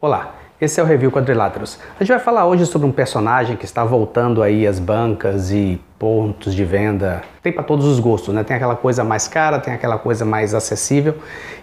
Olá, esse é o Review Quadriláteros. A gente vai falar hoje sobre um personagem que está voltando aí às bancas e pontos de venda. Tem para todos os gostos, né? Tem aquela coisa mais cara, tem aquela coisa mais acessível,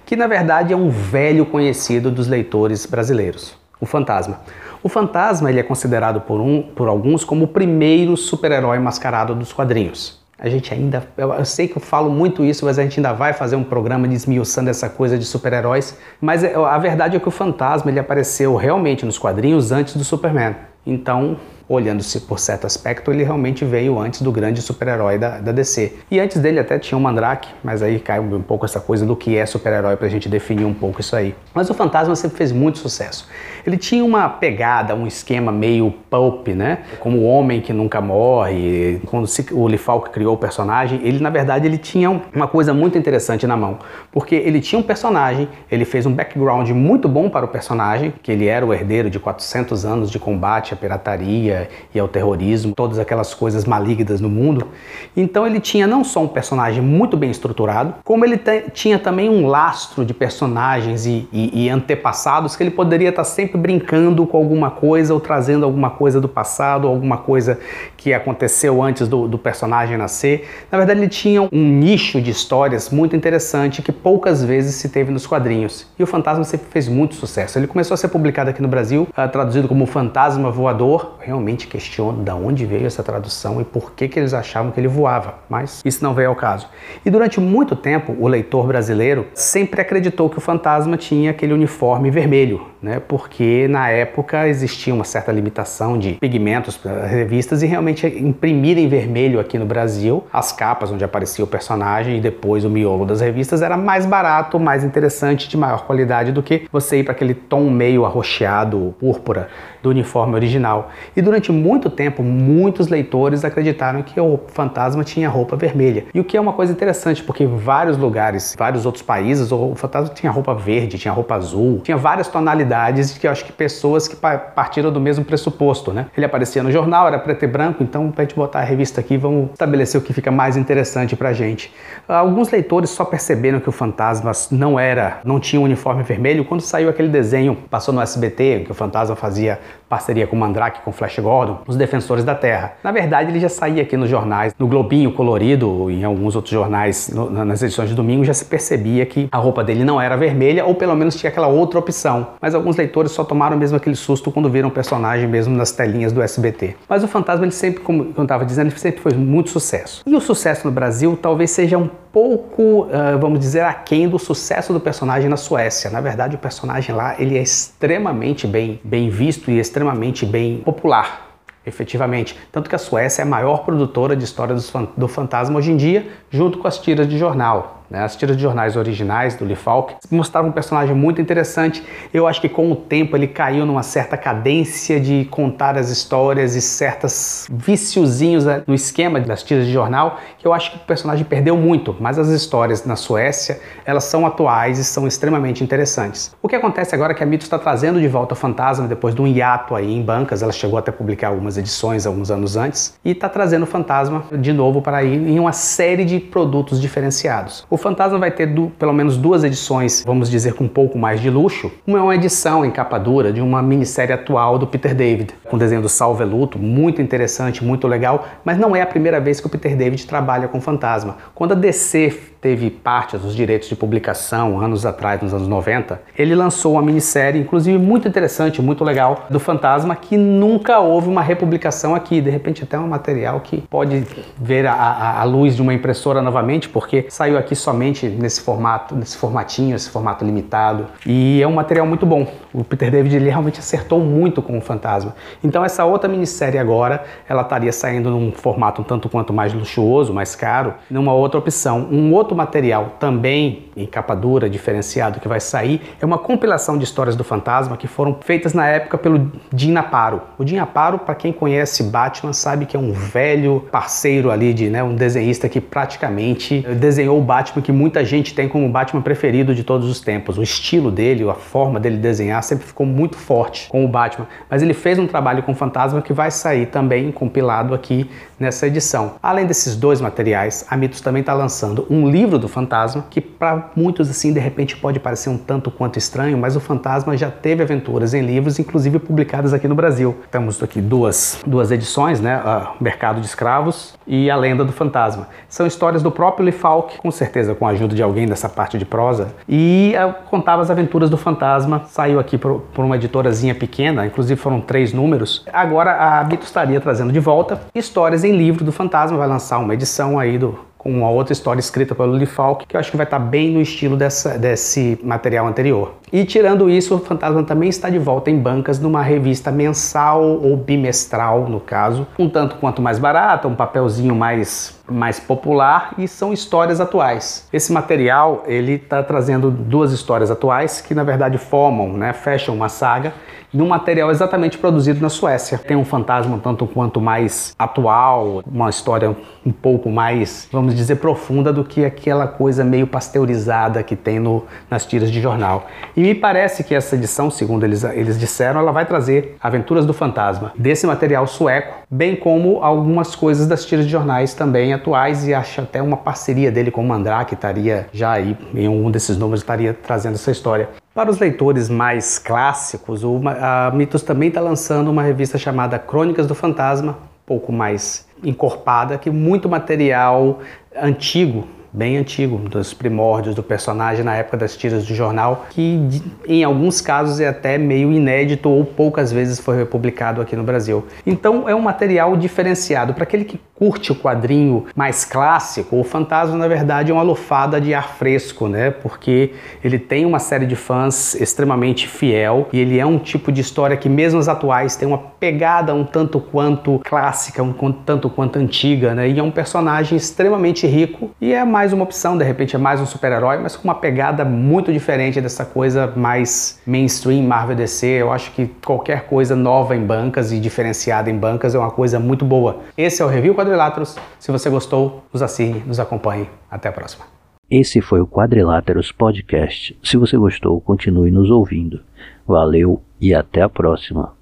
que na verdade é um velho conhecido dos leitores brasileiros, o Fantasma. O Fantasma ele é considerado por, um, por alguns como o primeiro super-herói mascarado dos quadrinhos. A gente ainda, eu sei que eu falo muito isso, mas a gente ainda vai fazer um programa desmiuçando essa coisa de super-heróis. Mas é, a verdade é que o Fantasma ele apareceu realmente nos quadrinhos antes do Superman. Então, olhando-se por certo aspecto, ele realmente veio antes do grande super-herói da, da, DC. E antes dele até tinha o Mandrake, mas aí cai um pouco essa coisa do que é super-herói pra gente definir um pouco isso aí. Mas o Fantasma sempre fez muito sucesso. Ele tinha uma pegada, um esquema meio pulp, né? Como o homem que nunca morre. Quando o Lee Falk criou o personagem, ele na verdade ele tinha uma coisa muito interessante na mão, porque ele tinha um personagem, ele fez um background muito bom para o personagem, que ele era o herdeiro de 400 anos de combate à pirataria, e ao terrorismo, todas aquelas coisas malignas no mundo. Então ele tinha não só um personagem muito bem estruturado, como ele tinha também um lastro de personagens e, e, e antepassados que ele poderia estar sempre brincando com alguma coisa ou trazendo alguma coisa do passado, alguma coisa que aconteceu antes do, do personagem nascer. Na verdade, ele tinha um nicho de histórias muito interessante que poucas vezes se teve nos quadrinhos. E o Fantasma sempre fez muito sucesso. Ele começou a ser publicado aqui no Brasil, uh, traduzido como Fantasma Voador. Realmente realmente questiono de onde veio essa tradução e por que, que eles achavam que ele voava, mas isso não veio ao caso. E durante muito tempo, o leitor brasileiro sempre acreditou que o fantasma tinha aquele uniforme vermelho, né? porque na época existia uma certa limitação de pigmentos para revistas e realmente imprimir em vermelho aqui no Brasil as capas onde aparecia o personagem e depois o miolo das revistas era mais barato, mais interessante, de maior qualidade do que você ir para aquele tom meio arroxeado, púrpura do uniforme original. E durante muito tempo, muitos leitores acreditaram que o fantasma tinha roupa vermelha. E o que é uma coisa interessante, porque vários lugares, vários outros países, o fantasma tinha roupa verde, tinha roupa azul, tinha várias tonalidades que eu acho que pessoas que partiram do mesmo pressuposto, né? Ele aparecia no jornal, era preto e branco, então pra gente botar a revista aqui, vamos estabelecer o que fica mais interessante pra gente. Alguns leitores só perceberam que o fantasma não era, não tinha um uniforme vermelho quando saiu aquele desenho, passou no SBT, que o fantasma fazia parceria com o Mandrake, com o Flash Gordon, os Defensores da Terra. Na verdade, ele já saía aqui nos jornais, no Globinho Colorido, em alguns outros jornais, no, nas edições de domingo, já se percebia que a roupa dele não era vermelha, ou pelo menos tinha aquela outra opção. Mas alguns leitores só tomaram mesmo aquele susto quando viram o personagem mesmo nas telinhas do SBT. Mas o Fantasma, ele sempre, como eu estava dizendo, ele sempre foi muito sucesso. E o sucesso no Brasil talvez seja um pouco, uh, vamos dizer, aquém do sucesso do personagem na Suécia. Na verdade, o personagem lá ele é extremamente bem, bem visto e extremamente bem popular efetivamente. Tanto que a Suécia é a maior produtora de história do fantasma hoje em dia, junto com as tiras de jornal. Né? As tiras de jornais originais do Lee Falk mostravam um personagem muito interessante. Eu acho que com o tempo ele caiu numa certa cadência de contar as histórias e certos viciozinhos no esquema das tiras de jornal que eu acho que o personagem perdeu muito. Mas as histórias na Suécia elas são atuais e são extremamente interessantes. O que acontece agora é que a Mito está trazendo de volta o Fantasma depois de um hiato aí em bancas. Ela chegou até a publicar algumas edições alguns anos antes e está trazendo o Fantasma de novo para ir em uma série de produtos diferenciados. O Fantasma vai ter do, pelo menos duas edições, vamos dizer com um pouco mais de luxo. Uma é uma edição em capa dura de uma minissérie atual do Peter David, com desenho do Sal Veluto, muito interessante, muito legal, mas não é a primeira vez que o Peter David trabalha com Fantasma. Quando a DC teve parte dos direitos de publicação anos atrás, nos anos 90, ele lançou uma minissérie, inclusive muito interessante, muito legal, do Fantasma, que nunca houve uma republicação aqui. De repente, até um material que pode ver a, a, a luz de uma impressora novamente, porque saiu aqui somente nesse formato, nesse formatinho, esse formato limitado. E é um material muito bom. O Peter David ele realmente acertou muito com o Fantasma. Então, essa outra minissérie agora, ela estaria saindo num formato um tanto quanto mais luxuoso, mais caro, numa outra opção. Um outro material também em capa dura, diferenciado, que vai sair, é uma compilação de histórias do fantasma que foram feitas na época pelo Jim Aparo. O Jim Aparo, para quem conhece Batman, sabe que é um velho parceiro ali de, né, um desenhista que praticamente desenhou o Batman que muita gente tem como Batman preferido de todos os tempos. O estilo dele, a forma dele desenhar sempre ficou muito forte com o Batman, mas ele fez um trabalho com o fantasma que vai sair também compilado aqui nessa edição. Além desses dois materiais, a Mitos também está lançando um livro do fantasma, que para muitos assim de repente pode parecer um tanto quanto estranho, mas o fantasma já teve aventuras em livros, inclusive publicadas aqui no Brasil. Temos aqui duas, duas edições, né? O Mercado de Escravos e A Lenda do Fantasma. São histórias do próprio Lee Falk, com certeza com a ajuda de alguém dessa parte de prosa, e contava as aventuras do fantasma. Saiu aqui por, por uma editorazinha pequena, inclusive foram três números. Agora a Bito estaria trazendo de volta histórias em livro do fantasma, vai lançar uma edição aí do com uma outra história escrita pelo Lee Falk, que eu acho que vai estar bem no estilo dessa, desse material anterior. E tirando isso, o Fantasma também está de volta em bancas numa revista mensal ou bimestral, no caso, um tanto quanto mais barata, um papelzinho mais mais popular e são histórias atuais. Esse material ele está trazendo duas histórias atuais que na verdade formam, né, fecham uma saga num material exatamente produzido na Suécia. Tem um fantasma tanto quanto mais atual, uma história um pouco mais, vamos dizer, profunda do que aquela coisa meio pasteurizada que tem no, nas tiras de jornal. E me parece que essa edição, segundo eles, eles disseram, ela vai trazer Aventuras do Fantasma, desse material sueco, bem como algumas coisas das tiras de jornais também atuais e acho até uma parceria dele com o Mandrake estaria já aí, em um desses números estaria trazendo essa história. Para os leitores mais clássicos, a Mitos também está lançando uma revista chamada Crônicas do Fantasma, um pouco mais encorpada, que muito material antigo bem antigo, dos primórdios do personagem na época das tiras de jornal, que em alguns casos é até meio inédito ou poucas vezes foi republicado aqui no Brasil. Então é um material diferenciado para aquele que curte o quadrinho mais clássico, o Fantasma na verdade é uma lufada de ar fresco, né? Porque ele tem uma série de fãs extremamente fiel e ele é um tipo de história que mesmo as atuais tem uma pegada um tanto quanto clássica, um tanto quanto antiga, né? E é um personagem extremamente rico e é mais uma opção, de repente é mais um super-herói, mas com uma pegada muito diferente dessa coisa mais mainstream Marvel DC. Eu acho que qualquer coisa nova em bancas e diferenciada em bancas é uma coisa muito boa. Esse é o review Quadriláteros. Se você gostou, nos assine, nos acompanhe. Até a próxima. Esse foi o Quadriláteros Podcast. Se você gostou, continue nos ouvindo. Valeu e até a próxima.